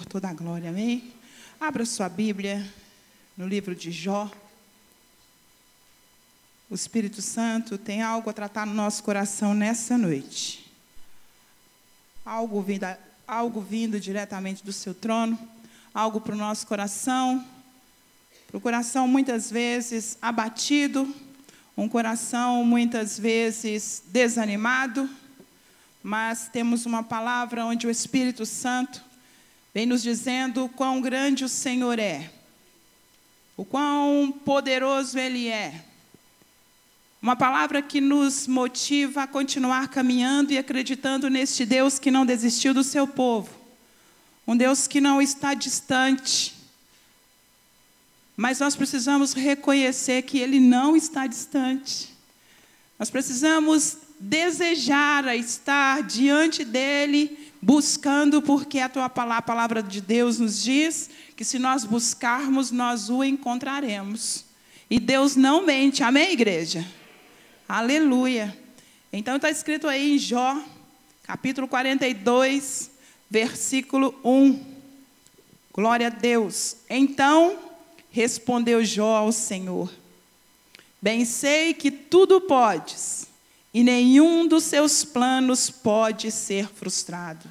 Senhor toda a glória, amém? Abra sua Bíblia no livro de Jó. O Espírito Santo tem algo a tratar no nosso coração nessa noite. Algo vindo, algo vindo diretamente do seu trono, algo para o nosso coração, para o coração muitas vezes abatido, um coração muitas vezes desanimado, mas temos uma palavra onde o Espírito Santo vem nos dizendo quão grande o Senhor é, o quão poderoso Ele é. Uma palavra que nos motiva a continuar caminhando e acreditando neste Deus que não desistiu do seu povo, um Deus que não está distante, mas nós precisamos reconhecer que Ele não está distante. Nós precisamos desejar estar diante dEle, buscando, porque a tua palavra, a palavra de Deus nos diz que se nós buscarmos, nós o encontraremos. E Deus não mente, amém, igreja? Aleluia. Então está escrito aí em Jó, capítulo 42, versículo 1. Glória a Deus. Então Respondeu Jó ao Senhor: Bem sei que tudo podes, e nenhum dos seus planos pode ser frustrado.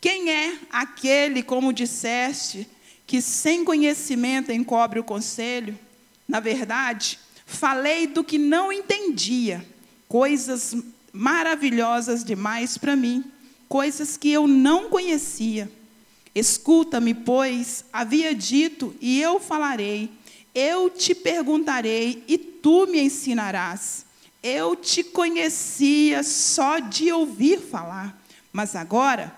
Quem é aquele, como disseste, que sem conhecimento encobre o conselho? Na verdade, falei do que não entendia, coisas maravilhosas demais para mim, coisas que eu não conhecia. Escuta-me, pois, havia dito, e eu falarei. Eu te perguntarei, e tu me ensinarás. Eu te conhecia só de ouvir falar, mas agora.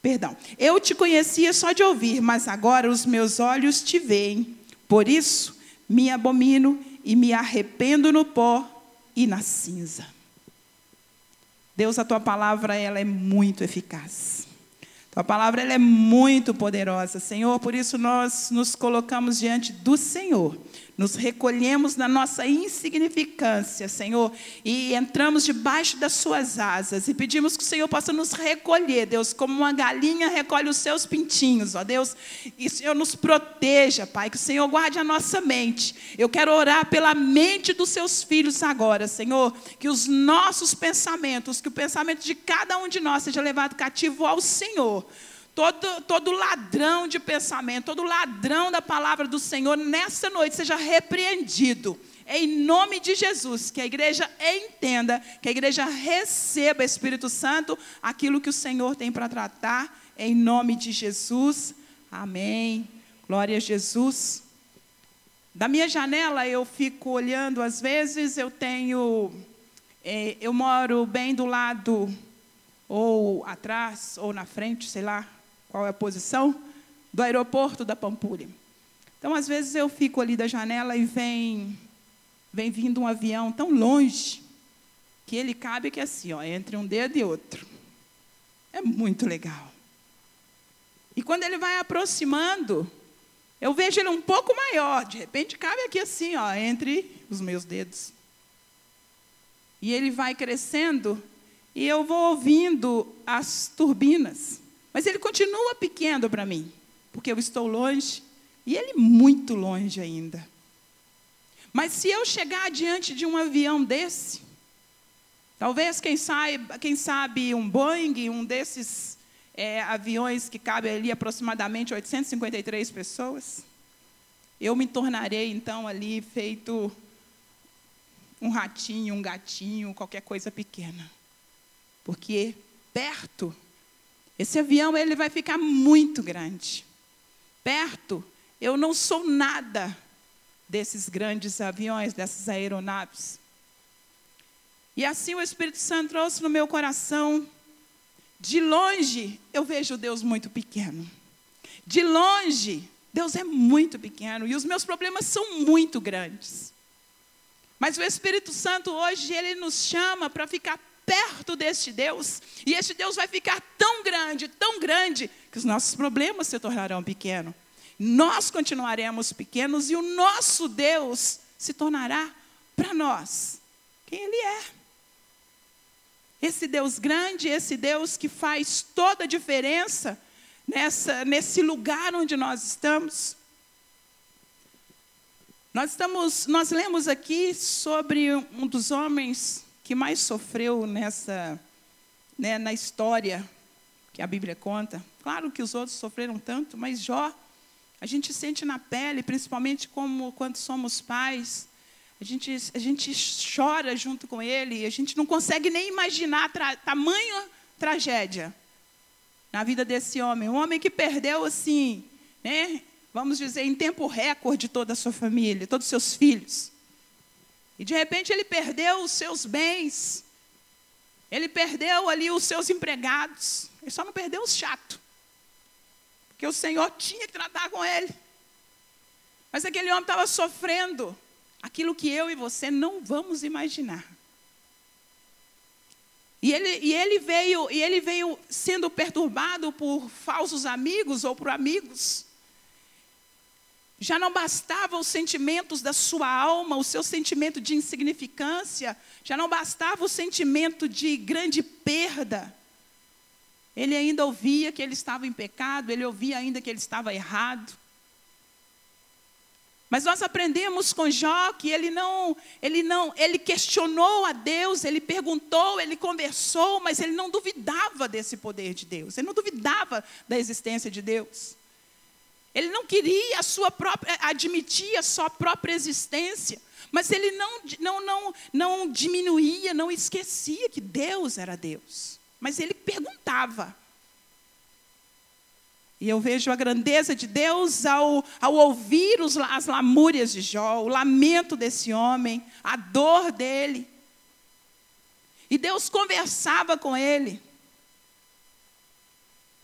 Perdão, eu te conhecia só de ouvir, mas agora os meus olhos te veem. Por isso, me abomino e me arrependo no pó e na cinza. Deus, a tua palavra ela é muito eficaz. Tua palavra ela é muito poderosa, Senhor, por isso nós nos colocamos diante do Senhor nos recolhemos na nossa insignificância, Senhor, e entramos debaixo das Suas asas e pedimos que o Senhor possa nos recolher, Deus, como uma galinha recolhe os seus pintinhos, ó Deus, e o Senhor nos proteja, Pai, que o Senhor guarde a nossa mente. Eu quero orar pela mente dos seus filhos agora, Senhor, que os nossos pensamentos, que o pensamento de cada um de nós seja levado cativo ao Senhor Todo, todo ladrão de pensamento, todo ladrão da palavra do Senhor, nessa noite seja repreendido. Em nome de Jesus, que a igreja entenda, que a igreja receba, Espírito Santo, aquilo que o Senhor tem para tratar, em nome de Jesus. Amém. Glória a Jesus. Da minha janela eu fico olhando, às vezes eu tenho, eh, eu moro bem do lado, ou atrás, ou na frente, sei lá, qual é a posição? Do aeroporto da Pampulha. Então, às vezes, eu fico ali da janela e vem, vem vindo um avião tão longe que ele cabe que assim, ó, entre um dedo e outro. É muito legal. E quando ele vai aproximando, eu vejo ele um pouco maior, de repente cabe aqui assim, ó, entre os meus dedos. E ele vai crescendo e eu vou ouvindo as turbinas. Mas ele continua pequeno para mim, porque eu estou longe e ele muito longe ainda. Mas se eu chegar diante de um avião desse, talvez quem, saiba, quem sabe um Boeing, um desses é, aviões que cabe ali aproximadamente 853 pessoas, eu me tornarei então ali feito um ratinho, um gatinho, qualquer coisa pequena. Porque perto esse avião ele vai ficar muito grande. Perto, eu não sou nada desses grandes aviões, dessas aeronaves. E assim o Espírito Santo trouxe no meu coração. De longe, eu vejo Deus muito pequeno. De longe, Deus é muito pequeno e os meus problemas são muito grandes. Mas o Espírito Santo hoje ele nos chama para ficar perto deste Deus, e este Deus vai ficar tão grande, tão grande, que os nossos problemas se tornarão pequenos. Nós continuaremos pequenos e o nosso Deus se tornará para nós quem Ele é. Esse Deus grande, esse Deus que faz toda a diferença, nessa, nesse lugar onde nós estamos. Nós estamos, nós lemos aqui sobre um dos homens que mais sofreu nessa, né, na história que a Bíblia conta. Claro que os outros sofreram tanto, mas Jó, a gente sente na pele, principalmente como quando somos pais, a gente, a gente chora junto com ele, a gente não consegue nem imaginar tra tamanha tragédia na vida desse homem. Um homem que perdeu, assim, né, vamos dizer, em tempo recorde toda a sua família, todos os seus filhos. E de repente ele perdeu os seus bens, ele perdeu ali os seus empregados, ele só não perdeu os chato. Porque o Senhor tinha que tratar com ele. Mas aquele homem estava sofrendo aquilo que eu e você não vamos imaginar. E ele, e ele, veio, e ele veio sendo perturbado por falsos amigos ou por amigos. Já não bastava os sentimentos da sua alma, o seu sentimento de insignificância, já não bastava o sentimento de grande perda. Ele ainda ouvia que ele estava em pecado, ele ouvia ainda que ele estava errado. Mas nós aprendemos com Jó que ele não, ele não, ele questionou a Deus, ele perguntou, ele conversou, mas ele não duvidava desse poder de Deus. Ele não duvidava da existência de Deus. Ele não queria a sua própria, admitir a sua própria existência, mas ele não, não, não, não diminuía, não esquecia que Deus era Deus. Mas ele perguntava. E eu vejo a grandeza de Deus ao, ao ouvir os, as lamúrias de Jó, o lamento desse homem, a dor dele. E Deus conversava com ele.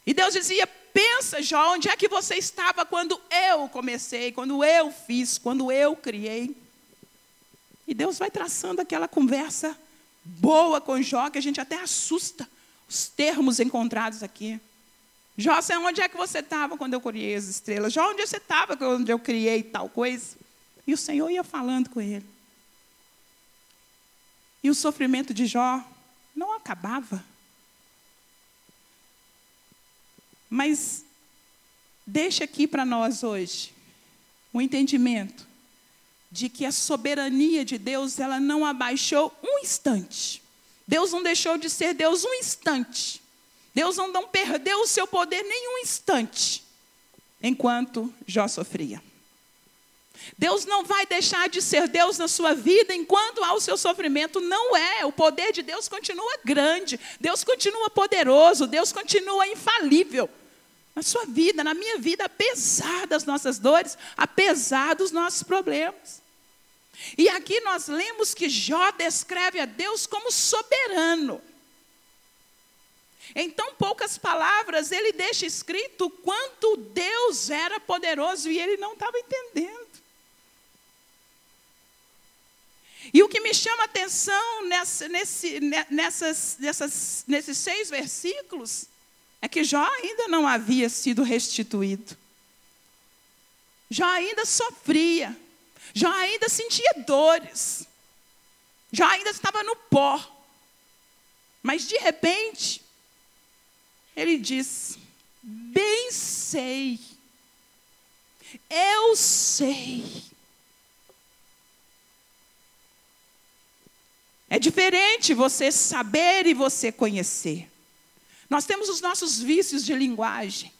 E Deus dizia: Pensa, Jó, onde é que você estava quando eu comecei, quando eu fiz, quando eu criei? E Deus vai traçando aquela conversa boa com Jó, que a gente até assusta os termos encontrados aqui. Jó, onde é que você estava quando eu criei as estrelas? Jó, onde você estava quando eu criei tal coisa? E o Senhor ia falando com ele. E o sofrimento de Jó não acabava. Mas deixa aqui para nós hoje o entendimento de que a soberania de Deus, ela não abaixou um instante. Deus não deixou de ser Deus um instante. Deus não, não perdeu o seu poder nem um instante, enquanto Jó sofria. Deus não vai deixar de ser Deus na sua vida enquanto há o seu sofrimento. Não é. O poder de Deus continua grande. Deus continua poderoso. Deus continua infalível. Na sua vida, na minha vida, apesar das nossas dores, apesar dos nossos problemas. E aqui nós lemos que Jó descreve a Deus como soberano. Em tão poucas palavras, ele deixa escrito quanto Deus era poderoso e ele não estava entendendo. E o que me chama a atenção nessa, nesse, nessas, nessas, nesses seis versículos é que Jó ainda não havia sido restituído. Jó ainda sofria. Jó ainda sentia dores. Jó ainda estava no pó. Mas de repente, ele diz: Bem sei, eu sei. É diferente você saber e você conhecer. Nós temos os nossos vícios de linguagem.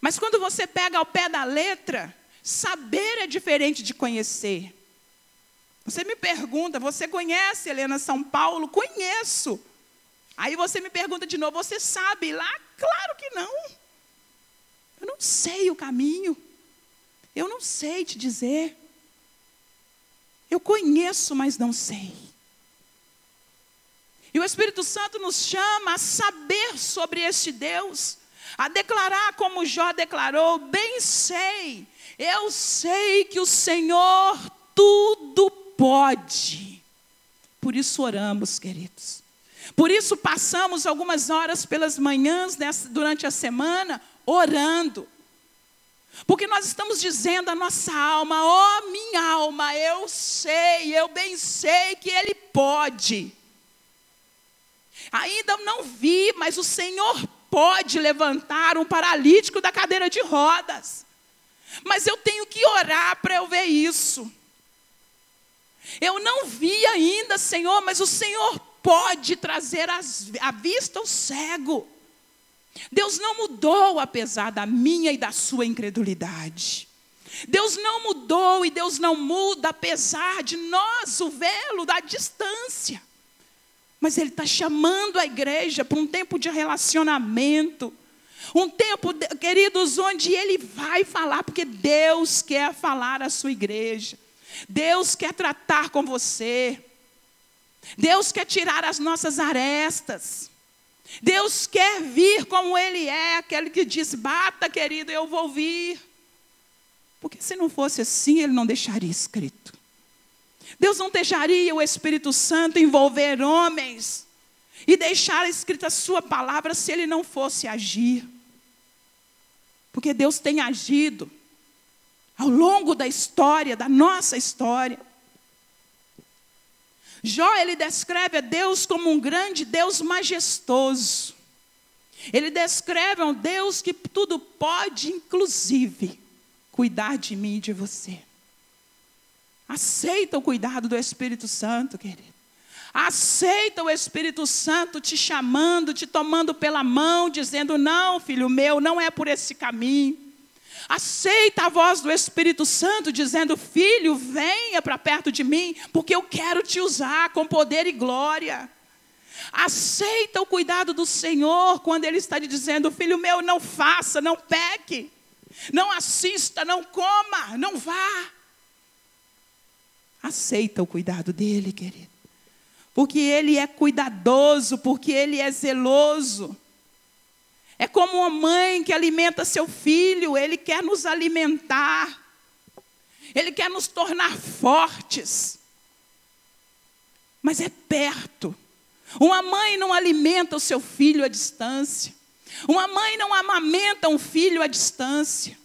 Mas quando você pega ao pé da letra, saber é diferente de conhecer. Você me pergunta, você conhece Helena São Paulo? Conheço. Aí você me pergunta de novo, você sabe lá? Claro que não. Eu não sei o caminho. Eu não sei te dizer. Eu conheço, mas não sei. E o Espírito Santo nos chama a saber sobre este Deus, a declarar como Jó declarou: bem sei, eu sei que o Senhor tudo pode. Por isso oramos, queridos. Por isso passamos algumas horas pelas manhãs nessa, durante a semana orando. Porque nós estamos dizendo à nossa alma, ó oh, minha alma, eu sei, eu bem sei que Ele pode. Ainda não vi, mas o Senhor pode levantar um paralítico da cadeira de rodas. Mas eu tenho que orar para eu ver isso. Eu não vi ainda, Senhor, mas o Senhor pode trazer à vista o cego. Deus não mudou apesar da minha e da sua incredulidade. Deus não mudou e Deus não muda apesar de nós o vê-lo da distância. Mas Ele está chamando a igreja para um tempo de relacionamento. Um tempo, queridos, onde Ele vai falar, porque Deus quer falar à sua igreja. Deus quer tratar com você. Deus quer tirar as nossas arestas. Deus quer vir como Ele é, aquele que diz: bata, querido, eu vou vir. Porque se não fosse assim, Ele não deixaria escrito. Deus não deixaria o Espírito Santo envolver homens e deixar escrita a Sua palavra se Ele não fosse agir. Porque Deus tem agido ao longo da história, da nossa história. Jó, ele descreve a Deus como um grande Deus majestoso. Ele descreve um Deus que tudo pode, inclusive, cuidar de mim e de você. Aceita o cuidado do Espírito Santo, querido. Aceita o Espírito Santo te chamando, te tomando pela mão, dizendo: Não, filho meu, não é por esse caminho. Aceita a voz do Espírito Santo dizendo: Filho, venha para perto de mim, porque eu quero te usar com poder e glória. Aceita o cuidado do Senhor quando Ele está te dizendo: Filho meu, não faça, não peque, não assista, não coma, não vá. Aceita o cuidado dele, querido, porque Ele é cuidadoso, porque Ele é zeloso. É como uma mãe que alimenta seu filho, ele quer nos alimentar, ele quer nos tornar fortes, mas é perto. Uma mãe não alimenta o seu filho à distância, uma mãe não amamenta um filho à distância,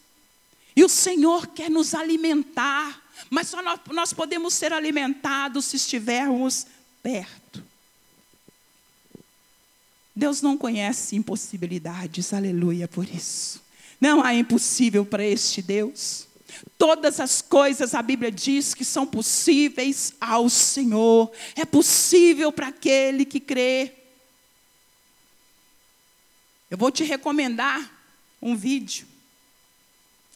e o Senhor quer nos alimentar, mas só nós, nós podemos ser alimentados se estivermos perto. Deus não conhece impossibilidades, aleluia por isso. Não há impossível para este Deus. Todas as coisas a Bíblia diz que são possíveis ao Senhor. É possível para aquele que crê. Eu vou te recomendar um vídeo.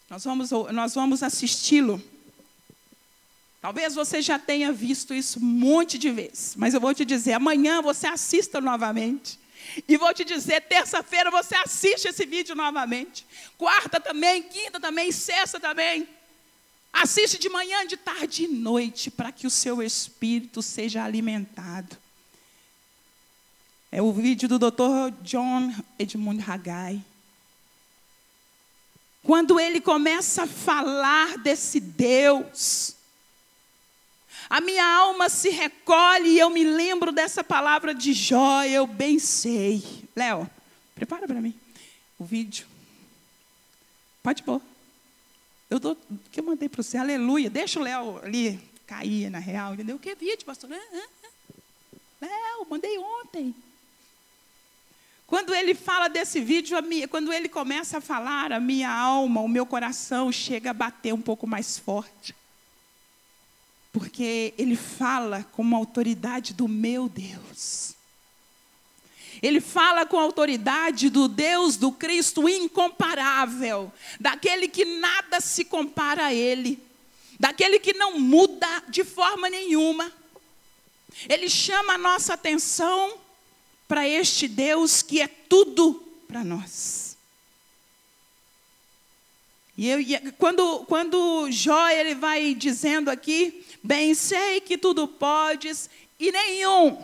Nós vamos, nós vamos assisti-lo. Talvez você já tenha visto isso um monte de vezes, mas eu vou te dizer: amanhã você assista novamente. E vou te dizer, terça-feira você assiste esse vídeo novamente. Quarta também, quinta também, sexta também. Assiste de manhã, de tarde e noite, para que o seu espírito seja alimentado. É o vídeo do Dr. John Edmund Haggai. Quando ele começa a falar desse Deus, a minha alma se recolhe e eu me lembro dessa palavra de Jó, eu bem sei. Léo, prepara para mim o vídeo. Pode pôr. Eu dou, que eu mandei para você, aleluia. Deixa o Léo ali cair na real, entendeu? Que vídeo, pastor? Léo, mandei ontem. Quando ele fala desse vídeo, minha, quando ele começa a falar, a minha alma, o meu coração chega a bater um pouco mais forte porque ele fala com uma autoridade do meu Deus. Ele fala com a autoridade do Deus, do Cristo incomparável, daquele que nada se compara a Ele, daquele que não muda de forma nenhuma. Ele chama a nossa atenção para este Deus que é tudo para nós. E eu, quando, quando Jó ele vai dizendo aqui Bem sei que tudo podes e nenhum.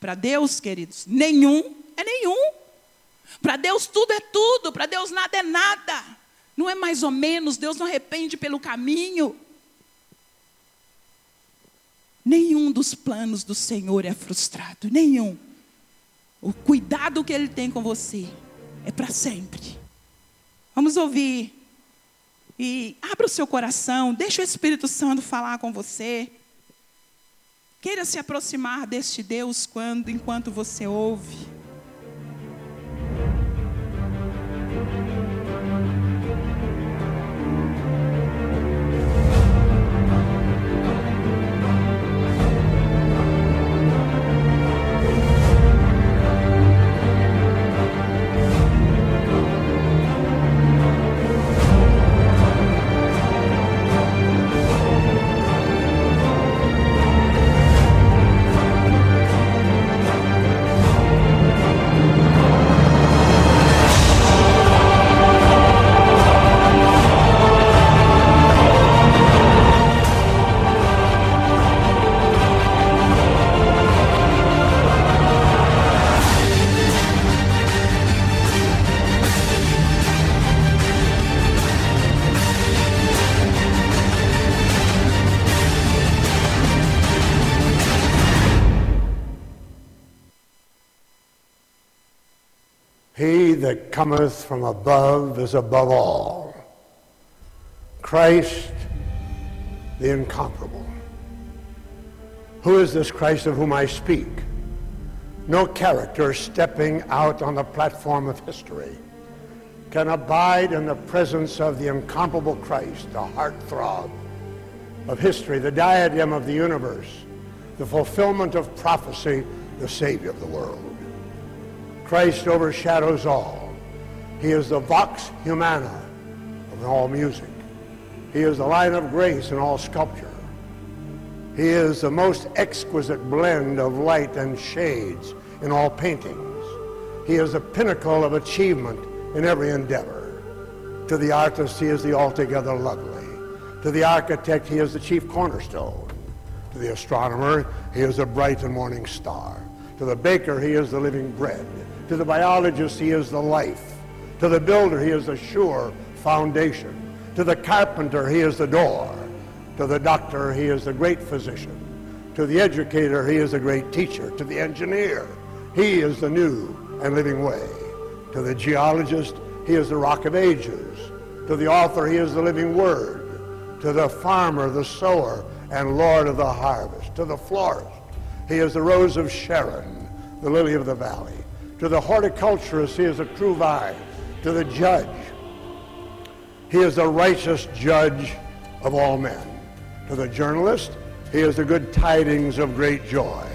Para Deus, queridos, nenhum é nenhum. Para Deus tudo é tudo, para Deus nada é nada. Não é mais ou menos, Deus não arrepende pelo caminho. Nenhum dos planos do Senhor é frustrado, nenhum. O cuidado que Ele tem com você é para sempre. Vamos ouvir e abra o seu coração, deixa o Espírito Santo falar com você. Queira se aproximar deste Deus quando, enquanto você ouve. Cometh from above is above all. Christ, the incomparable. Who is this Christ of whom I speak? No character stepping out on the platform of history can abide in the presence of the incomparable Christ, the heartthrob of history, the diadem of the universe, the fulfillment of prophecy, the Savior of the world. Christ overshadows all. He is the vox humana of all music. He is the line of grace in all sculpture. He is the most exquisite blend of light and shades in all paintings. He is the pinnacle of achievement in every endeavor. To the artist, he is the altogether lovely. To the architect, he is the chief cornerstone. To the astronomer, he is the bright and morning star. To the baker, he is the living bread. To the biologist, he is the life. To the builder, he is the sure foundation. To the carpenter, he is the door. To the doctor, he is the great physician. To the educator, he is the great teacher. To the engineer, he is the new and living way. To the geologist, he is the rock of ages. To the author, he is the living word. To the farmer, the sower, and Lord of the harvest. To the florist, he is the rose of Sharon, the lily of the valley. To the horticulturist, he is a true vine. To the judge, he is the righteous judge of all men. To the journalist, he is the good tidings of great joy.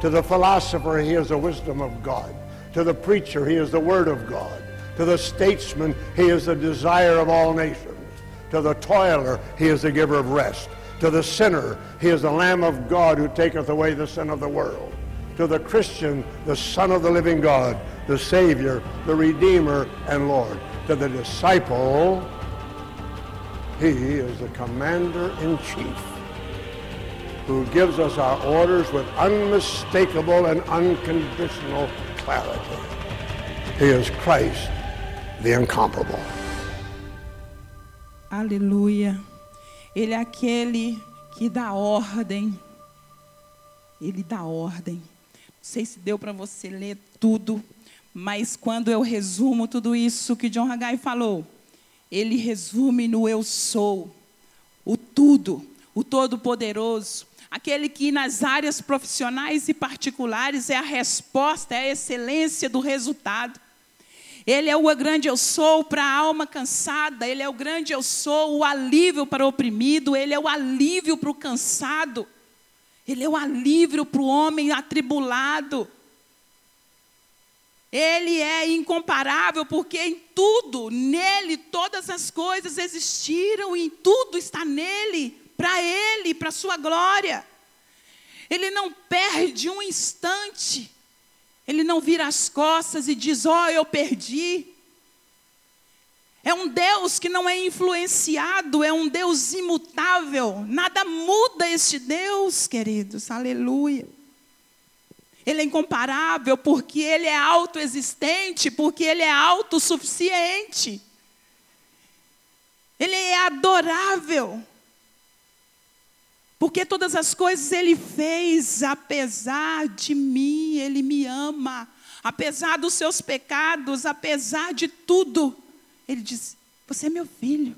To the philosopher, he is the wisdom of God. To the preacher, he is the word of God. To the statesman, he is the desire of all nations. To the toiler, he is the giver of rest. To the sinner, he is the Lamb of God who taketh away the sin of the world. To the Christian, the Son of the living God, the Savior, the Redeemer, and Lord. To the disciple, he is the commander-in-chief who gives us our orders with unmistakable and unconditional clarity. He is Christ, the incomparable. Aleluia. Ele é aquele que dá ordem. Ele dá ordem. Não sei se deu para você ler tudo, mas quando eu resumo tudo isso que John Haggai falou, ele resume no eu sou, o tudo, o todo-poderoso, aquele que nas áreas profissionais e particulares é a resposta, é a excelência do resultado. Ele é o grande eu sou para a alma cansada, ele é o grande eu sou, o alívio para o oprimido, ele é o alívio para o cansado, ele é o alívio para o homem atribulado. Ele é incomparável porque em tudo, nele, todas as coisas existiram, em tudo está nele, para ele, para a sua glória. Ele não perde um instante. Ele não vira as costas e diz: Ó, oh, eu perdi. É um Deus que não é influenciado, é um Deus imutável. Nada muda este Deus, queridos. Aleluia. Ele é incomparável porque ele é autoexistente, porque ele é autossuficiente. Ele é adorável. Porque todas as coisas ele fez, apesar de mim, ele me ama. Apesar dos seus pecados, apesar de tudo. Ele diz: Você é meu filho,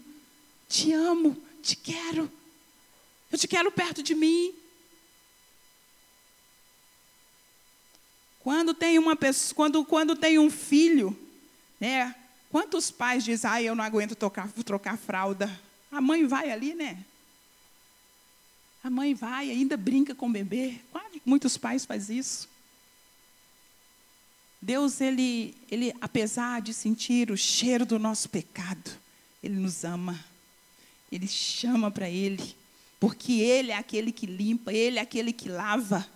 te amo, te quero. Eu te quero perto de mim. Quando tem uma pessoa, quando, quando tem um filho, né? Quantos pais dizem, ah, eu não aguento tocar, trocar fralda? A mãe vai ali, né? A mãe vai, ainda brinca com o bebê. Quase muitos pais fazem isso. Deus, ele, ele, apesar de sentir o cheiro do nosso pecado, Ele nos ama. Ele chama para Ele. Porque Ele é aquele que limpa, Ele é aquele que lava.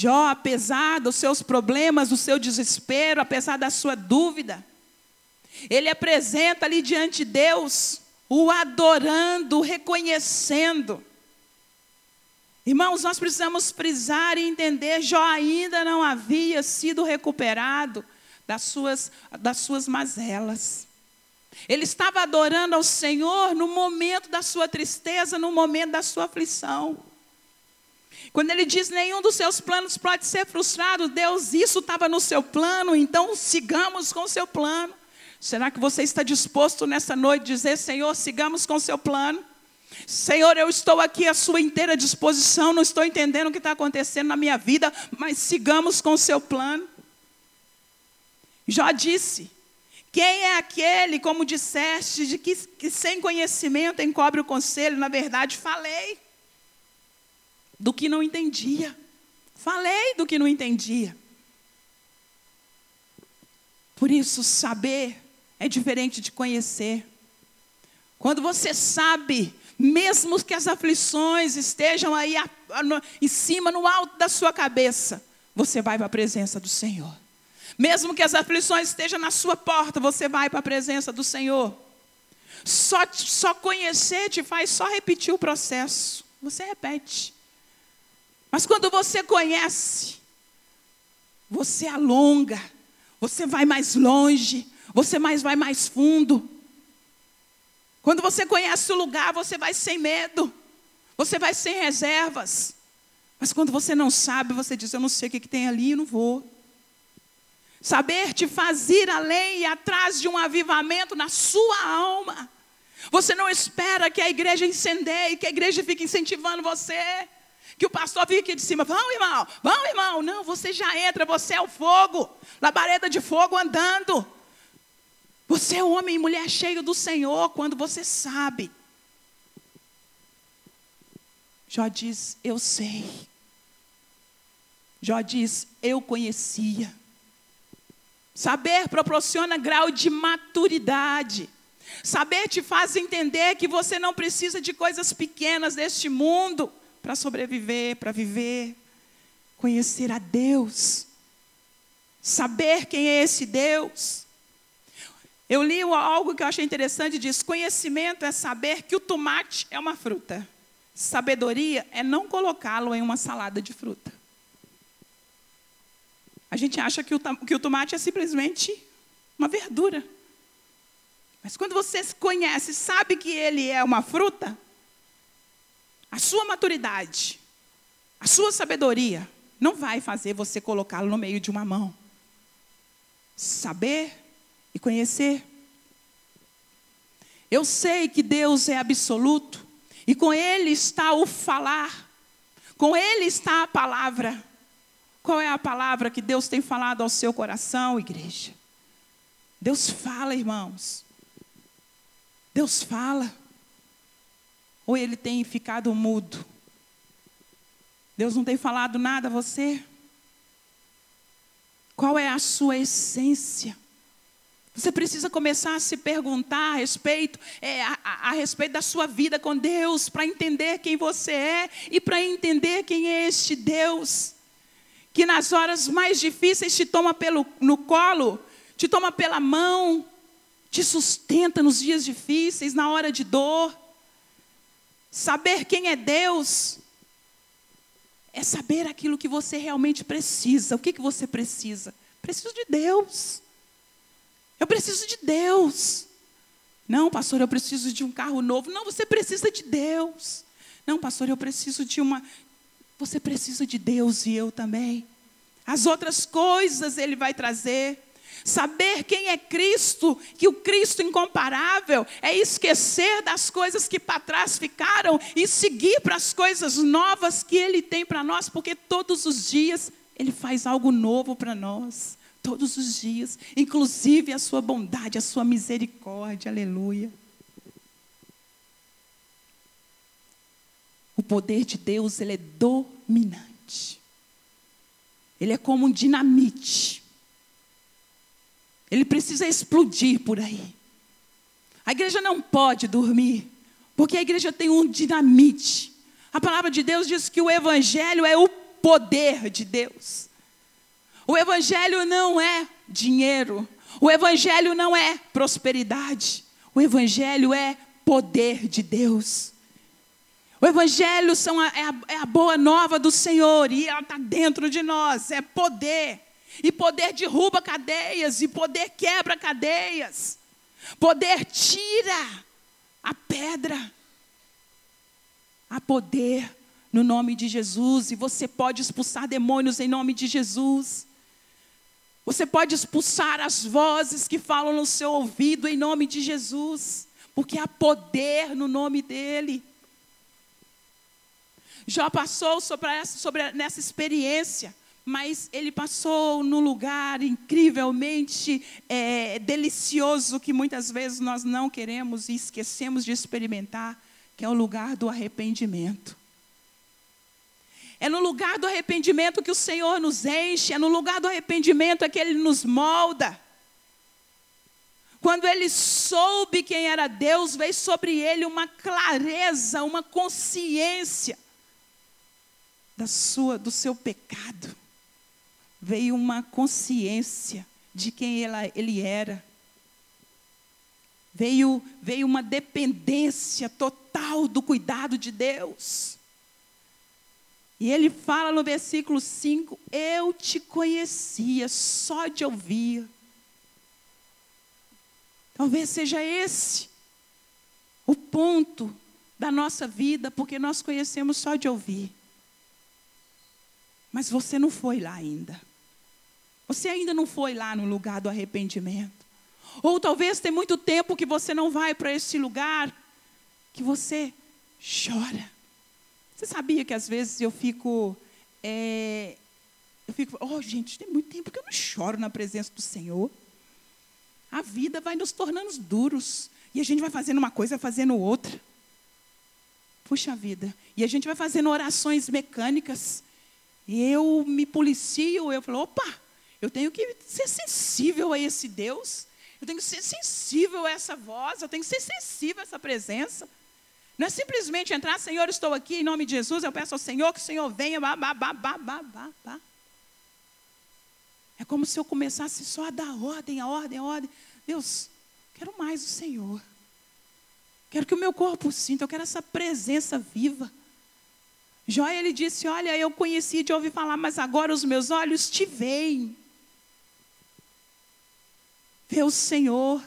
Jó, apesar dos seus problemas, do seu desespero, apesar da sua dúvida, ele apresenta ali diante de Deus o adorando, o reconhecendo. Irmãos, nós precisamos frisar e entender: Jó ainda não havia sido recuperado das suas, das suas mazelas. Ele estava adorando ao Senhor no momento da sua tristeza, no momento da sua aflição. Quando ele diz nenhum dos seus planos pode ser frustrado, Deus, isso estava no seu plano, então sigamos com o seu plano. Será que você está disposto nessa noite a dizer, Senhor, sigamos com o seu plano? Senhor, eu estou aqui à sua inteira disposição, não estou entendendo o que está acontecendo na minha vida, mas sigamos com o seu plano. Jó disse: Quem é aquele, como disseste, de que, que sem conhecimento encobre o conselho? Na verdade, falei do que não entendia. Falei do que não entendia. Por isso, saber é diferente de conhecer. Quando você sabe, mesmo que as aflições estejam aí a, a, no, em cima, no alto da sua cabeça, você vai para a presença do Senhor. Mesmo que as aflições estejam na sua porta, você vai para a presença do Senhor. Só, só conhecer te faz só repetir o processo. Você repete. Mas quando você conhece, você alonga, você vai mais longe, você mais vai mais fundo. Quando você conhece o lugar, você vai sem medo, você vai sem reservas. Mas quando você não sabe, você diz: Eu não sei o que, que tem ali, eu não vou. Saber te faz ir além e atrás de um avivamento na sua alma. Você não espera que a igreja incendeie, que a igreja fique incentivando você que o pastor vinha aqui de cima, vão irmão, vão irmão. Não, você já entra, você é o fogo, labareda de fogo andando. Você é homem e mulher cheio do Senhor quando você sabe. Jó diz, eu sei. Jó diz, eu conhecia. Saber proporciona grau de maturidade. Saber te faz entender que você não precisa de coisas pequenas deste mundo para sobreviver, para viver, conhecer a Deus, saber quem é esse Deus. Eu li algo que eu achei interessante, diz: conhecimento é saber que o tomate é uma fruta. Sabedoria é não colocá-lo em uma salada de fruta. A gente acha que o, que o tomate é simplesmente uma verdura. Mas quando você conhece, sabe que ele é uma fruta, a sua maturidade, a sua sabedoria, não vai fazer você colocá-lo no meio de uma mão. Saber e conhecer. Eu sei que Deus é absoluto e com Ele está o falar, com Ele está a palavra. Qual é a palavra que Deus tem falado ao seu coração, igreja? Deus fala, irmãos. Deus fala. Ou ele tem ficado mudo? Deus não tem falado nada a você? Qual é a sua essência? Você precisa começar a se perguntar a respeito, é, a, a, a respeito da sua vida com Deus, para entender quem você é e para entender quem é este Deus, que nas horas mais difíceis te toma pelo, no colo, te toma pela mão, te sustenta nos dias difíceis, na hora de dor. Saber quem é Deus é saber aquilo que você realmente precisa. O que, que você precisa? Preciso de Deus. Eu preciso de Deus. Não, pastor, eu preciso de um carro novo. Não, você precisa de Deus. Não, pastor, eu preciso de uma. Você precisa de Deus e eu também. As outras coisas Ele vai trazer. Saber quem é Cristo, que o Cristo incomparável, é esquecer das coisas que para trás ficaram e seguir para as coisas novas que Ele tem para nós, porque todos os dias Ele faz algo novo para nós. Todos os dias, inclusive a sua bondade, a sua misericórdia, aleluia. O poder de Deus, ele é dominante. Ele é como um dinamite ele precisa explodir por aí. A igreja não pode dormir, porque a igreja tem um dinamite. A palavra de Deus diz que o evangelho é o poder de Deus. O evangelho não é dinheiro. O evangelho não é prosperidade. O evangelho é poder de Deus. O Evangelho são a, é, a, é, a, boa nova do Senhor e ela está dentro de nós, é poder. E poder derruba cadeias, e poder quebra cadeias. Poder tira a pedra. Há poder no nome de Jesus, e você pode expulsar demônios em nome de Jesus. Você pode expulsar as vozes que falam no seu ouvido em nome de Jesus, porque há poder no nome dEle. Jó passou sobre, essa, sobre nessa experiência, mas ele passou num lugar incrivelmente é, delicioso que muitas vezes nós não queremos e esquecemos de experimentar, que é o lugar do arrependimento. É no lugar do arrependimento que o Senhor nos enche, é no lugar do arrependimento é que Ele nos molda. Quando ele soube quem era Deus, veio sobre ele uma clareza, uma consciência da sua, do seu pecado. Veio uma consciência de quem ela, ele era. Veio, veio uma dependência total do cuidado de Deus. E ele fala no versículo 5: Eu te conhecia só de ouvir. Talvez seja esse o ponto da nossa vida, porque nós conhecemos só de ouvir. Mas você não foi lá ainda. Você ainda não foi lá no lugar do arrependimento. Ou talvez tem muito tempo que você não vai para esse lugar que você chora. Você sabia que às vezes eu fico. É, eu fico, oh, gente, tem muito tempo que eu não choro na presença do Senhor. A vida vai nos tornando duros. E a gente vai fazendo uma coisa, fazendo outra. Puxa vida. E a gente vai fazendo orações mecânicas. E eu me policio, eu falo, opa, eu tenho que ser sensível a esse Deus. Eu tenho que ser sensível a essa voz, eu tenho que ser sensível a essa presença. Não é simplesmente entrar, Senhor, estou aqui em nome de Jesus, eu peço ao Senhor que o Senhor venha, bah, bah, bah, bah, bah, bah, bah. É como se eu começasse só a dar ordem, a ordem, a ordem. Deus, quero mais o Senhor. Quero que o meu corpo sinta, eu quero essa presença viva. Jó, ele disse: Olha, eu conheci de ouvir falar, mas agora os meus olhos te veem. Ver o Senhor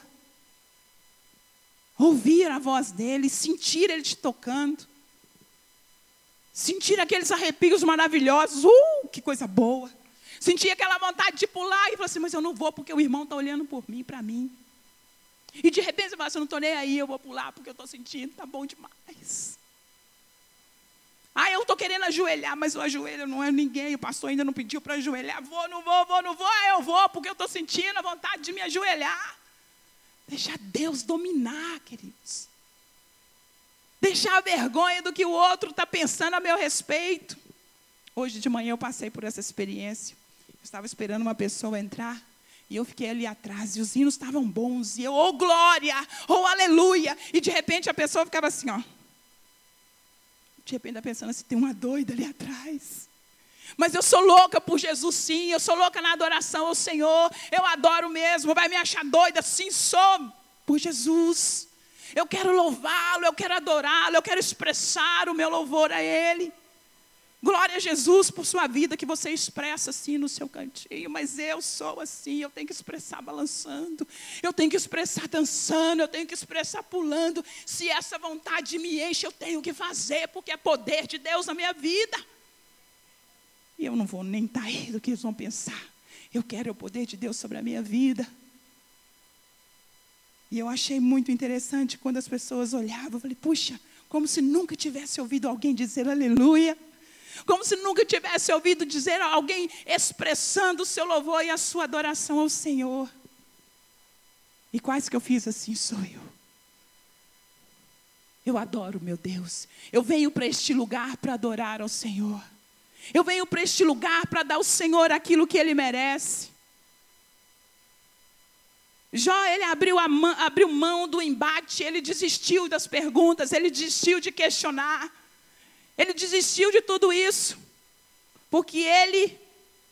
ouvir a voz dele, sentir ele te tocando, sentir aqueles arrepios maravilhosos, uh, que coisa boa. Sentir aquela vontade de pular e falar assim, mas eu não vou porque o irmão está olhando por mim, para mim. E de repente você fala assim, eu não estou nem aí, eu vou pular porque eu estou sentindo, está bom demais. Eu estou querendo ajoelhar, mas o ajoelho não é ninguém, o pastor ainda não pediu para ajoelhar. Vou, não vou, vou, não vou, eu vou, porque eu estou sentindo a vontade de me ajoelhar. Deixar Deus dominar, queridos. Deixar a vergonha do que o outro está pensando a meu respeito. Hoje de manhã eu passei por essa experiência. Eu estava esperando uma pessoa entrar. E eu fiquei ali atrás, e os hinos estavam bons, e eu, oh glória, oh aleluia. E de repente a pessoa ficava assim, ó. De repente está pensando assim, tem uma doida ali atrás. Mas eu sou louca por Jesus, sim. Eu sou louca na adoração ao Senhor. Eu adoro mesmo. Vai me achar doida? Sim, sou por Jesus. Eu quero louvá-lo, eu quero adorá-lo, eu quero expressar o meu louvor a Ele. Glória a Jesus por sua vida que você expressa assim no seu cantinho, mas eu sou assim, eu tenho que expressar balançando, eu tenho que expressar dançando, eu tenho que expressar pulando. Se essa vontade me enche, eu tenho que fazer, porque é poder de Deus na minha vida. E eu não vou nem estar tá aí do que eles vão pensar. Eu quero o poder de Deus sobre a minha vida. E eu achei muito interessante quando as pessoas olhavam, eu falei, puxa, como se nunca tivesse ouvido alguém dizer aleluia. Como se nunca tivesse ouvido dizer alguém expressando o seu louvor e a sua adoração ao Senhor. E quase que eu fiz assim, sou eu. Eu adoro meu Deus. Eu venho para este lugar para adorar ao Senhor. Eu venho para este lugar para dar ao Senhor aquilo que Ele merece. Jó, ele abriu, mão, abriu mão do embate, ele desistiu das perguntas, ele desistiu de questionar, ele desistiu de tudo isso, porque ele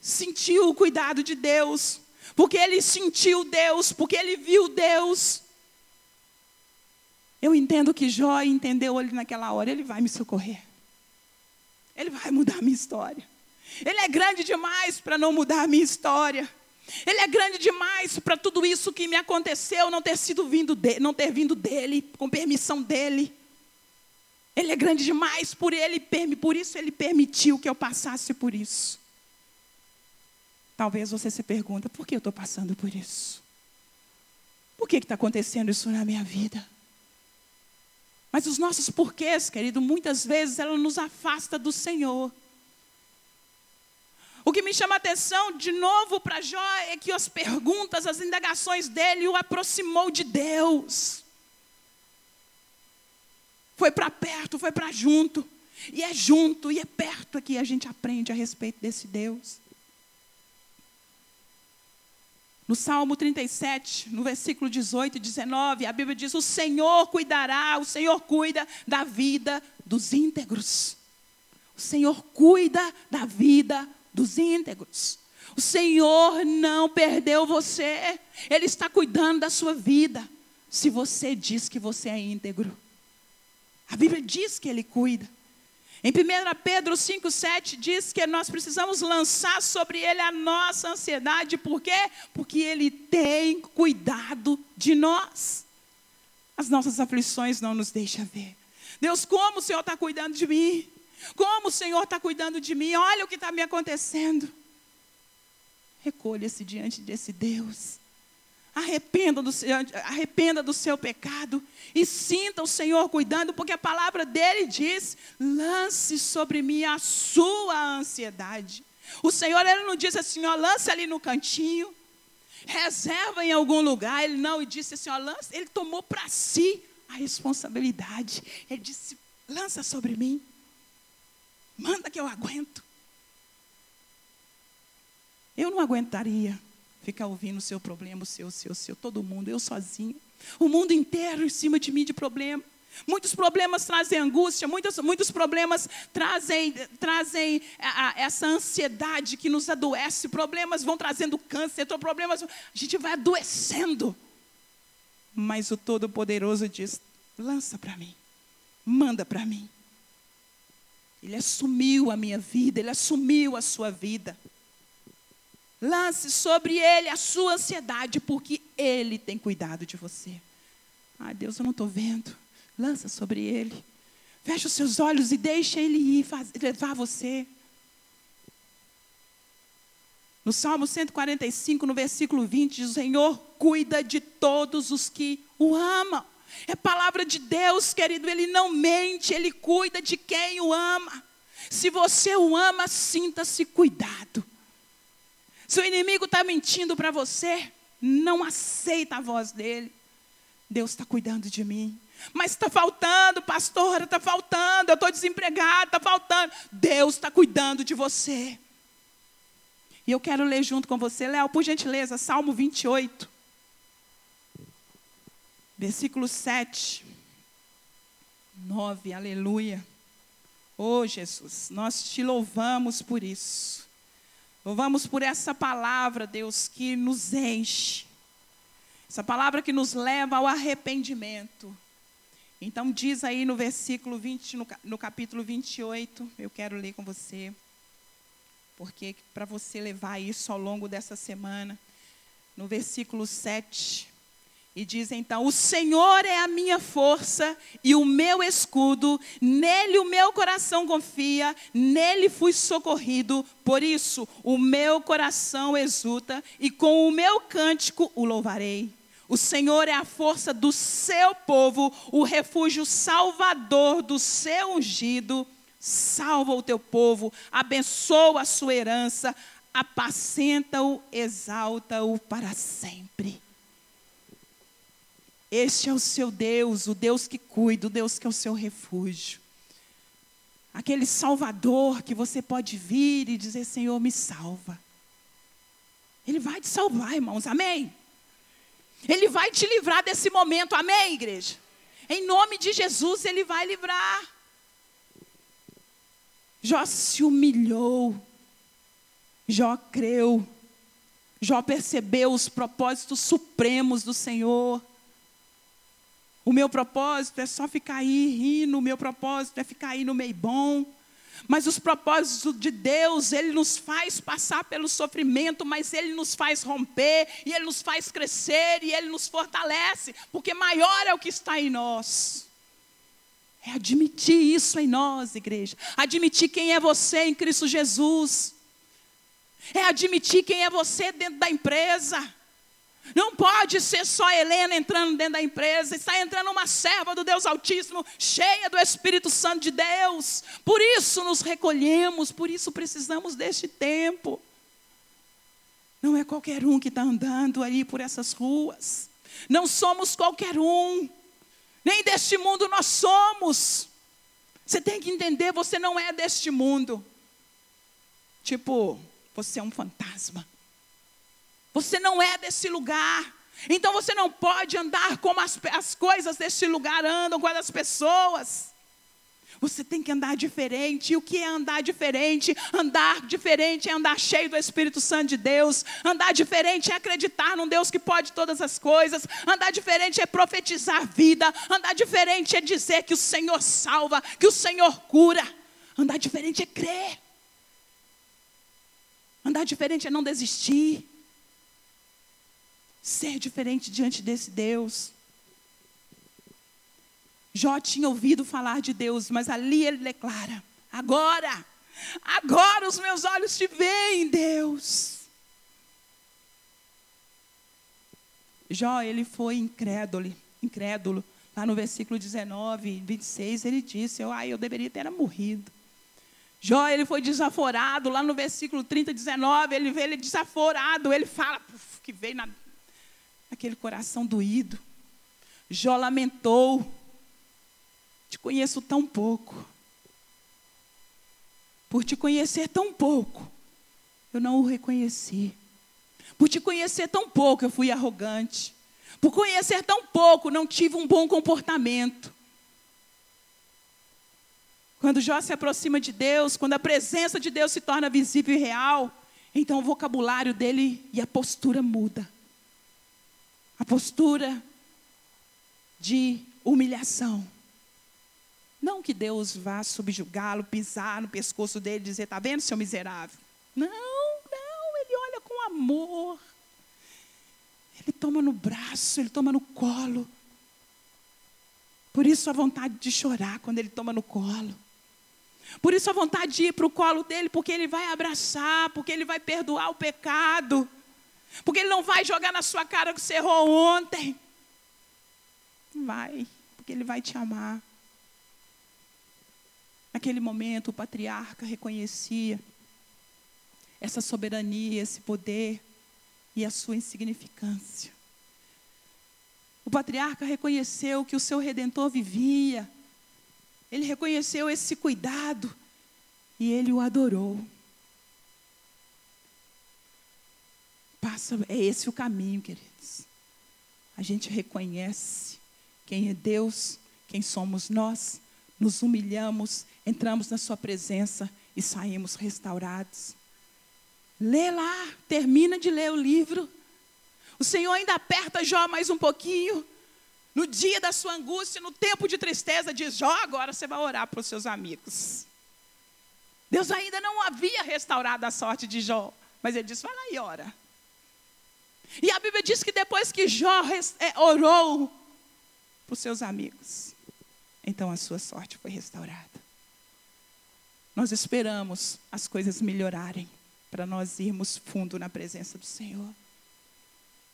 sentiu o cuidado de Deus, porque ele sentiu Deus, porque ele viu Deus. Eu entendo que Jó entendeu ali naquela hora, ele vai me socorrer. Ele vai mudar a minha história. Ele é grande demais para não mudar a minha história. Ele é grande demais para tudo isso que me aconteceu não ter sido vindo de, não ter vindo dele, com permissão dele. Ele é grande demais, por, ele, por isso ele permitiu que eu passasse por isso. Talvez você se pergunta, por que eu estou passando por isso? Por que está acontecendo isso na minha vida? Mas os nossos porquês, querido, muitas vezes ela nos afasta do Senhor. O que me chama a atenção de novo para Jó é que as perguntas, as indagações dele o aproximou de Deus foi para perto, foi para junto. E é junto, e é perto que a gente aprende a respeito desse Deus. No Salmo 37, no versículo 18 e 19, a Bíblia diz: O Senhor cuidará, o Senhor cuida da vida dos íntegros. O Senhor cuida da vida dos íntegros. O Senhor não perdeu você, Ele está cuidando da sua vida. Se você diz que você é íntegro. A Bíblia diz que Ele cuida. Em 1 Pedro 5,7 diz que nós precisamos lançar sobre Ele a nossa ansiedade. Por quê? Porque Ele tem cuidado de nós. As nossas aflições não nos deixam ver. Deus, como o Senhor está cuidando de mim? Como o Senhor está cuidando de mim? Olha o que está me acontecendo. Recolha-se diante desse Deus. Arrependa do, seu, arrependa do seu pecado e sinta o Senhor cuidando, porque a palavra dele diz: lance sobre mim a sua ansiedade. O Senhor, ele não disse assim, ó, lance ali no cantinho, reserva em algum lugar. Ele não, ele disse assim, ó, lance, ele tomou para si a responsabilidade. Ele disse: lança sobre mim, manda que eu aguento. Eu não aguentaria ficar ouvindo o seu problema, o seu, o seu, o seu, todo mundo, eu sozinho. O mundo inteiro em cima de mim de problema. Muitos problemas trazem angústia, muitos, muitos problemas trazem, trazem a, a, essa ansiedade que nos adoece, problemas vão trazendo câncer, então problemas, a gente vai adoecendo. Mas o Todo-Poderoso diz: lança para mim, manda para mim. Ele assumiu a minha vida, ele assumiu a sua vida. Lance sobre ele a sua ansiedade, porque ele tem cuidado de você. Ah, Deus, eu não estou vendo. Lança sobre ele. Feche os seus olhos e deixa ele ir faz, levar você. No Salmo 145, no versículo 20, diz: O Senhor cuida de todos os que o amam. É palavra de Deus, querido, ele não mente, ele cuida de quem o ama. Se você o ama, sinta-se cuidado. Se o inimigo está mentindo para você, não aceita a voz dele. Deus está cuidando de mim. Mas está faltando, pastora, está faltando, eu estou desempregado, está faltando. Deus está cuidando de você. E eu quero ler junto com você, Léo, por gentileza, Salmo 28, versículo 7, 9, aleluia. Oh Jesus, nós te louvamos por isso. Louvamos por essa palavra, Deus, que nos enche. Essa palavra que nos leva ao arrependimento. Então, diz aí no versículo 20, no, no capítulo 28, eu quero ler com você, porque para você levar isso ao longo dessa semana, no versículo 7, e diz então: O Senhor é a minha força e o meu escudo, nele o meu coração confia, nele fui socorrido, por isso o meu coração exulta e com o meu cântico o louvarei. O Senhor é a força do seu povo, o refúgio salvador do seu ungido. Salva o teu povo, abençoa a sua herança, apacenta-o, exalta-o para sempre. Este é o seu Deus, o Deus que cuida, o Deus que é o seu refúgio. Aquele Salvador que você pode vir e dizer: Senhor, me salva. Ele vai te salvar, irmãos, amém? Ele vai te livrar desse momento, amém, igreja? Em nome de Jesus, Ele vai livrar. Jó se humilhou, Jó creu, Jó percebeu os propósitos supremos do Senhor. O meu propósito é só ficar aí rindo, o meu propósito é ficar aí no meio bom. Mas os propósitos de Deus, Ele nos faz passar pelo sofrimento, mas Ele nos faz romper, e Ele nos faz crescer, e Ele nos fortalece, porque maior é o que está em nós. É admitir isso em nós, igreja. Admitir quem é você em Cristo Jesus. É admitir quem é você dentro da empresa. Não pode ser só Helena entrando dentro da empresa, está entrando uma serva do Deus Altíssimo, cheia do Espírito Santo de Deus. Por isso nos recolhemos, por isso precisamos deste tempo. Não é qualquer um que está andando aí por essas ruas. Não somos qualquer um. Nem deste mundo nós somos. Você tem que entender, você não é deste mundo. Tipo, você é um fantasma. Você não é desse lugar. Então você não pode andar como as, as coisas deste lugar andam, com as pessoas. Você tem que andar diferente. E o que é andar diferente? Andar diferente é andar cheio do Espírito Santo de Deus. Andar diferente é acreditar num Deus que pode todas as coisas. Andar diferente é profetizar vida. Andar diferente é dizer que o Senhor salva, que o Senhor cura. Andar diferente é crer. Andar diferente é não desistir. Ser diferente diante desse Deus. Jó tinha ouvido falar de Deus, mas ali ele declara: agora, agora os meus olhos te veem, Deus. Jó, ele foi incrédulo, incrédulo. Lá no versículo 19, 26, ele disse: ah, eu deveria ter morrido. Jó, ele foi desaforado. Lá no versículo 30, 19, ele vê ele desaforado. Ele fala que veio na, naquele coração doído. Jó lamentou. Te conheço tão pouco. Por te conhecer tão pouco, eu não o reconheci. Por te conhecer tão pouco, eu fui arrogante. Por conhecer tão pouco, não tive um bom comportamento. Quando Jó se aproxima de Deus, quando a presença de Deus se torna visível e real, então o vocabulário dele e a postura muda. A postura de humilhação. Não que Deus vá subjugá-lo, pisar no pescoço dele e dizer: está vendo, seu miserável? Não, não, ele olha com amor. Ele toma no braço, ele toma no colo. Por isso a vontade de chorar quando ele toma no colo. Por isso a vontade de ir para o colo dele, porque ele vai abraçar, porque ele vai perdoar o pecado. Porque ele não vai jogar na sua cara que você errou ontem. Vai, porque ele vai te amar. Naquele momento, o patriarca reconhecia essa soberania, esse poder e a sua insignificância. O patriarca reconheceu que o seu redentor vivia, ele reconheceu esse cuidado e ele o adorou. Passa, é esse o caminho, queridos. A gente reconhece quem é Deus, quem somos nós, nos humilhamos entramos na Sua presença e saímos restaurados. Lê lá, termina de ler o livro. O Senhor ainda aperta Jó mais um pouquinho. No dia da sua angústia, no tempo de tristeza, diz: Jó, agora você vai orar para os seus amigos. Deus ainda não havia restaurado a sorte de Jó, mas ele disse: vai lá e ora. E a Bíblia diz que depois que Jó é, orou para os seus amigos, então a sua sorte foi restaurada. Nós esperamos as coisas melhorarem para nós irmos fundo na presença do Senhor.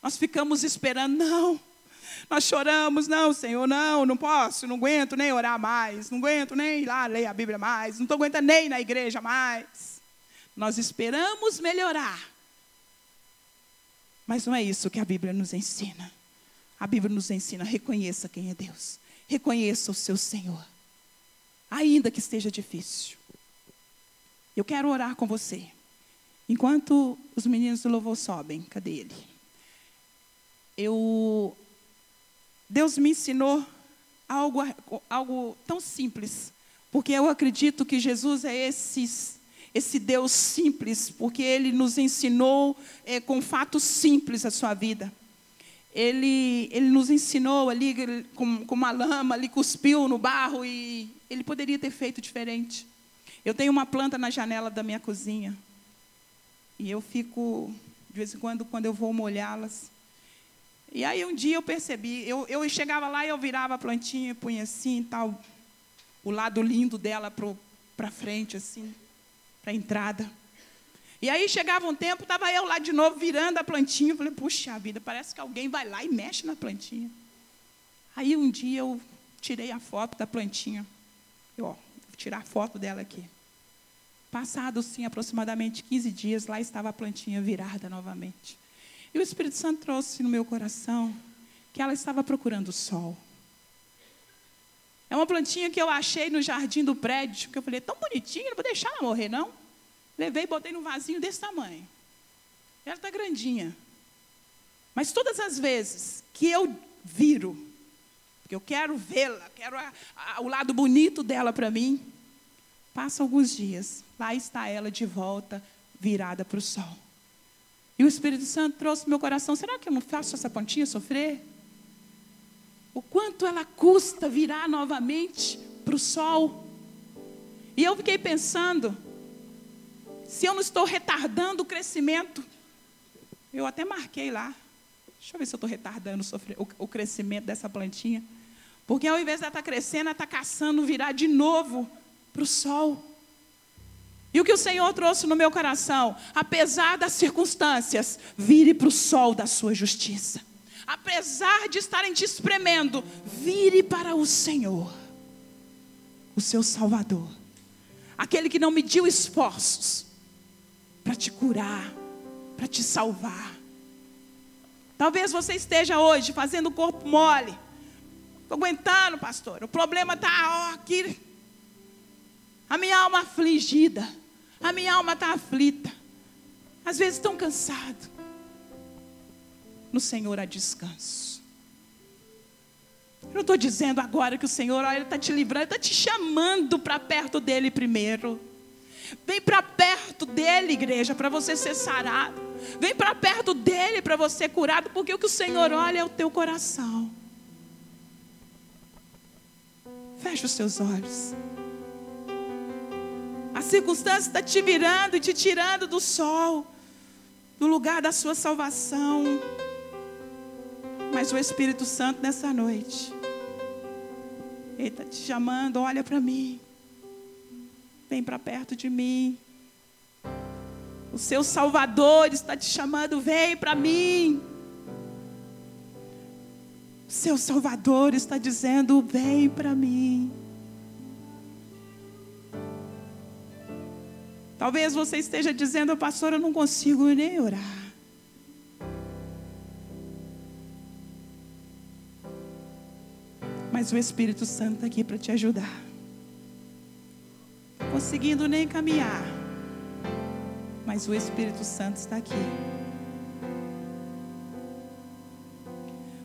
Nós ficamos esperando, não. Nós choramos, não, Senhor, não, não posso, não aguento nem orar mais, não aguento nem ir lá ler a Bíblia mais, não estou aguentando nem na igreja mais. Nós esperamos melhorar. Mas não é isso que a Bíblia nos ensina. A Bíblia nos ensina: reconheça quem é Deus, reconheça o seu Senhor, ainda que esteja difícil. Eu quero orar com você. Enquanto os meninos do louvor sobem, cadê ele? Eu Deus me ensinou algo, algo tão simples, porque eu acredito que Jesus é esse, esse Deus simples, porque Ele nos ensinou é, com fatos simples a sua vida. Ele, ele nos ensinou ali com, com uma lama, ele cuspiu no barro e ele poderia ter feito diferente. Eu tenho uma planta na janela da minha cozinha. E eu fico, de vez em quando, quando eu vou molhá-las. E aí um dia eu percebi, eu, eu chegava lá e eu virava a plantinha e punha assim tal. o lado lindo dela para frente, assim, para a entrada. E aí chegava um tempo, estava eu lá de novo virando a plantinha. Eu falei, puxa vida, parece que alguém vai lá e mexe na plantinha. Aí um dia eu tirei a foto da plantinha. Eu, ó, vou tirar a foto dela aqui. Passado, sim, aproximadamente 15 dias, lá estava a plantinha virada novamente. E o Espírito Santo trouxe no meu coração que ela estava procurando o sol. É uma plantinha que eu achei no jardim do prédio, que eu falei, tão bonitinha, não vou deixar ela morrer, não. Levei e botei num vasinho desse tamanho. Ela está grandinha. Mas todas as vezes que eu viro, porque eu quero vê-la, quero a, a, o lado bonito dela para mim, passa alguns dias, lá está ela de volta, virada para o sol. E o Espírito Santo trouxe meu coração: será que eu não faço essa pontinha sofrer? O quanto ela custa virar novamente para o sol. E eu fiquei pensando, se eu não estou retardando o crescimento, eu até marquei lá. Deixa eu ver se eu estou retardando o, crescimento dessa plantinha. Porque ao invés de ela estar tá crescendo, ela está caçando virar de novo para o sol. E o que o Senhor trouxe no meu coração, apesar das circunstâncias, vire para o sol da sua justiça. Apesar de estarem te espremendo, vire para o Senhor, o seu Salvador, aquele que não mediu esforços, para te curar, para te salvar. Talvez você esteja hoje fazendo o corpo mole. Estou aguentando, pastor. O problema está aqui. A minha alma afligida. A minha alma está aflita. Às vezes tão cansado. No Senhor há descanso. Eu não estou dizendo agora que o Senhor está te livrando, está te chamando para perto dele primeiro. Vem para perto dele, igreja, para você ser sarado. Vem para perto dele para você ser curado, porque o que o Senhor olha é o teu coração. Feche os seus olhos. A circunstância está te virando e te tirando do sol, do lugar da sua salvação. Mas o Espírito Santo nessa noite, Ele está te chamando, olha para mim. Vem para perto de mim. O seu Salvador está te chamando, vem para mim. O seu Salvador está dizendo, vem para mim. Talvez você esteja dizendo, pastor, eu não consigo nem orar. Mas o Espírito Santo está aqui para te ajudar conseguindo nem caminhar, mas o Espírito Santo está aqui.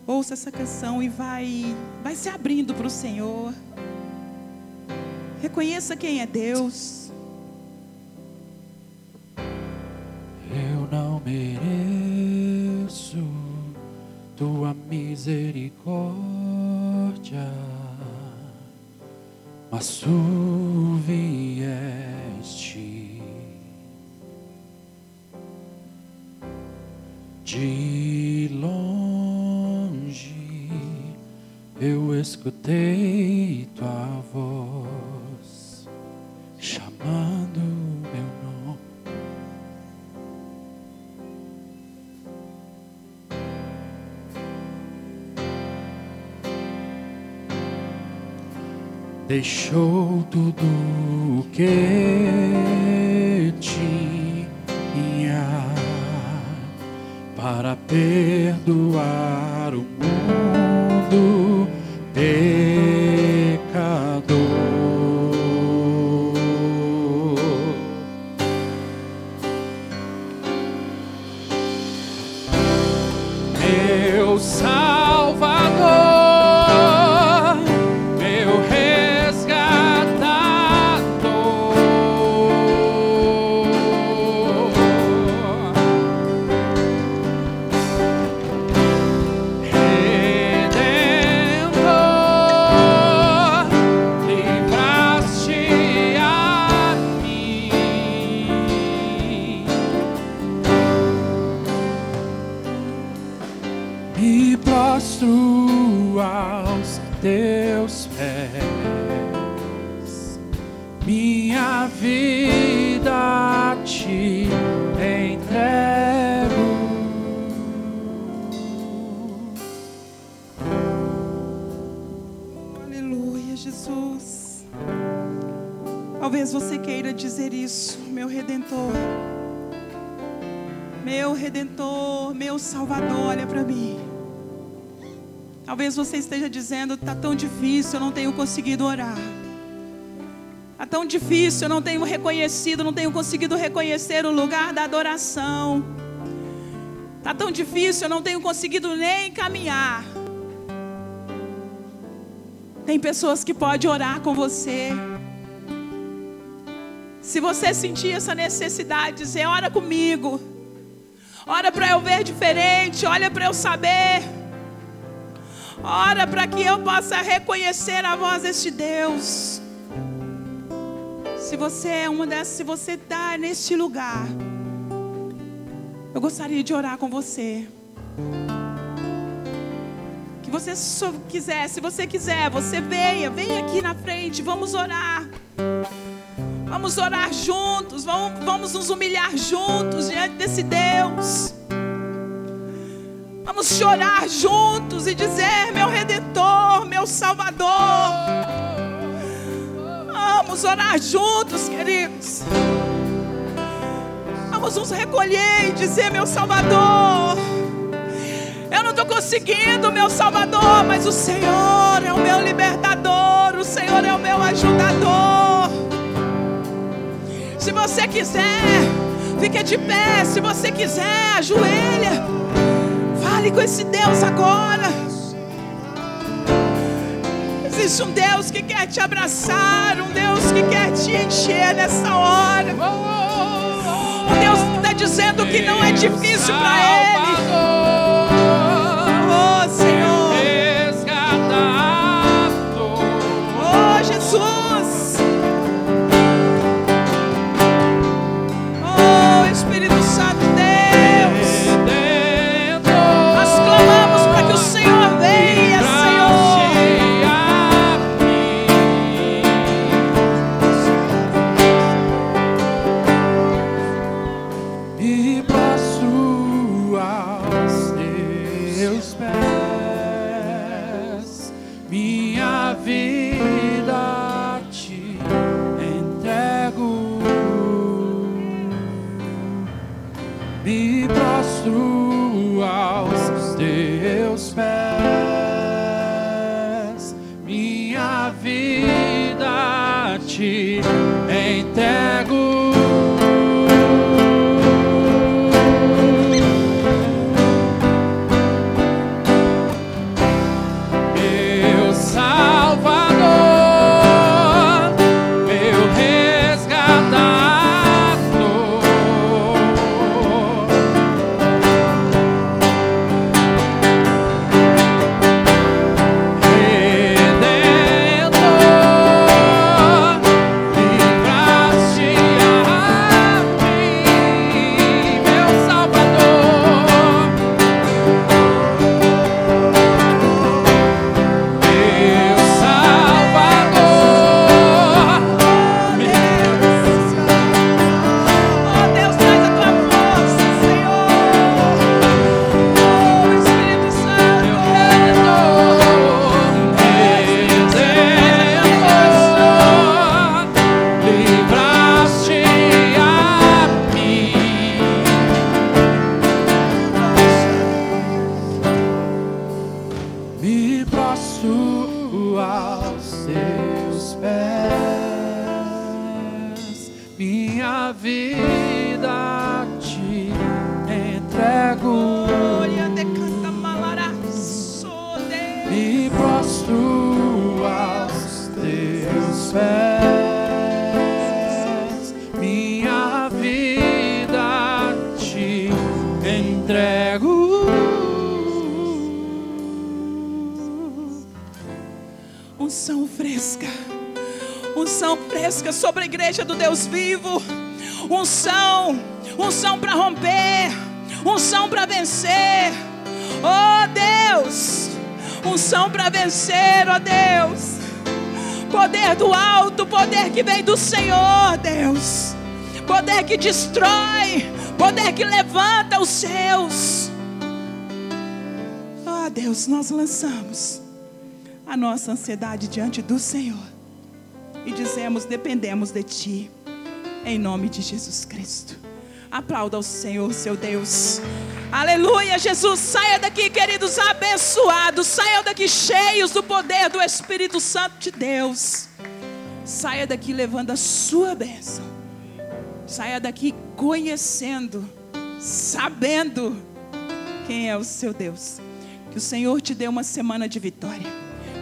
Ouça essa canção e vai, vai se abrindo para o Senhor. Reconheça quem é Deus. Eu não mereço tua misericórdia, mas tu vieste de longe. Eu escutei tua voz Deixou tudo que tinha para perdoar Talvez você esteja dizendo, tá tão difícil, eu não tenho conseguido orar. Tá tão difícil, eu não tenho reconhecido, não tenho conseguido reconhecer o lugar da adoração. Tá tão difícil, eu não tenho conseguido nem caminhar. Tem pessoas que podem orar com você. Se você sentir essa necessidade, dizer, ora comigo. Ora para eu ver diferente, olha para eu saber. Ora para que eu possa reconhecer a voz deste Deus. Se você é uma dessas, se você está neste lugar, eu gostaria de orar com você. Que você quiser, se você quiser, você venha, venha aqui na frente, vamos orar. Vamos orar juntos, vamos, vamos nos humilhar juntos diante desse Deus. Vamos chorar juntos e dizer: Meu Redentor, meu Salvador. Vamos orar juntos, queridos. Vamos nos recolher e dizer: Meu Salvador. Eu não estou conseguindo, meu Salvador, mas o Senhor é o meu libertador, o Senhor é o meu ajudador. Se você quiser, fique de pé. Se você quiser, ajoelha. Fale com esse Deus agora. Existe um Deus que quer te abraçar, um Deus que quer te encher nessa hora. Um Deus que está dizendo que não é difícil para Ele. Oh Senhor, oh Jesus. Oh Espírito Santo aos teus pés, minha vida Unção fresca sobre a igreja do Deus vivo. Unção. Unção para romper. Unção para vencer. Oh Deus. Unção para vencer, ó Deus. Poder do alto, poder que vem do Senhor, Deus. Poder que destrói, poder que levanta os seus. Oh, Deus, nós lançamos a nossa ansiedade diante do Senhor e dizemos: dependemos de Ti, em nome de Jesus Cristo. Aplauda o Senhor, seu Deus. Aleluia, Jesus. Saia daqui, queridos, abençoados. Saia daqui cheios do poder do Espírito Santo de Deus. Saia daqui levando a sua bênção. Saia daqui conhecendo, sabendo quem é o seu Deus. Que o Senhor te dê uma semana de vitória.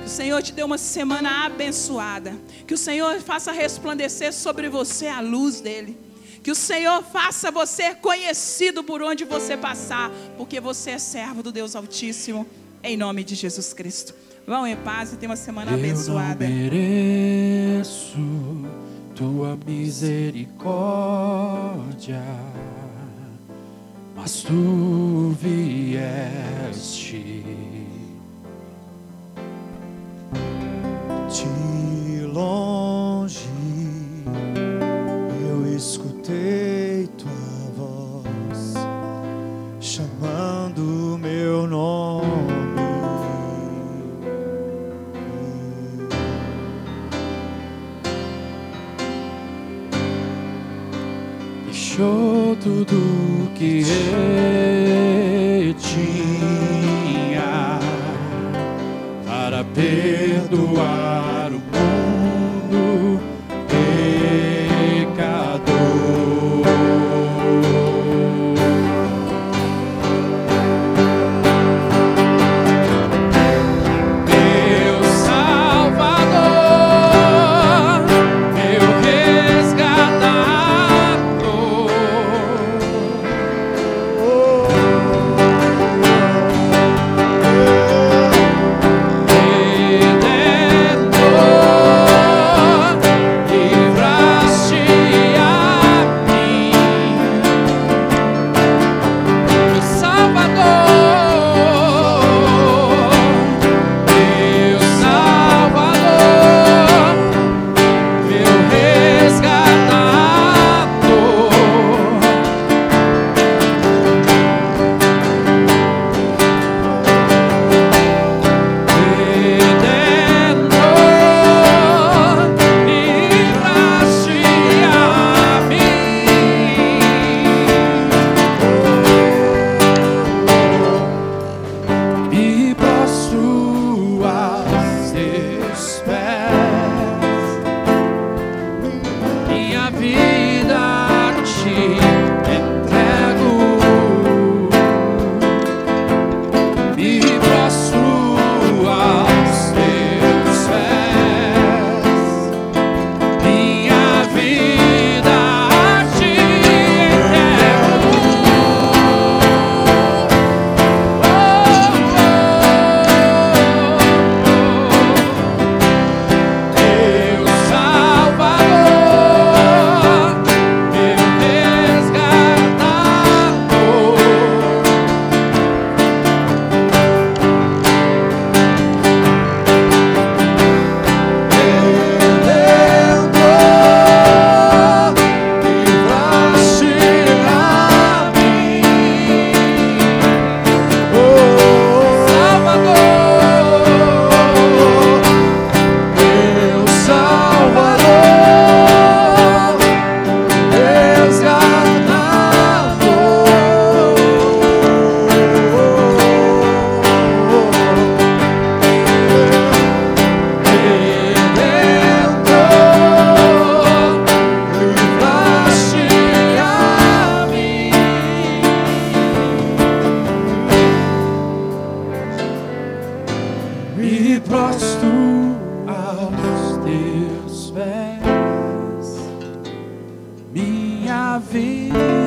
O Senhor te dê uma semana abençoada. Que o Senhor faça resplandecer sobre você a luz dele. Que o Senhor faça você conhecido por onde você passar, porque você é servo do Deus Altíssimo, em nome de Jesus Cristo. Vão em paz e tenha uma semana abençoada. Eu não mereço tua misericórdia, mas tu vieste. De longe eu escutei tua voz chamando meu nome. Deixou tudo que eu vida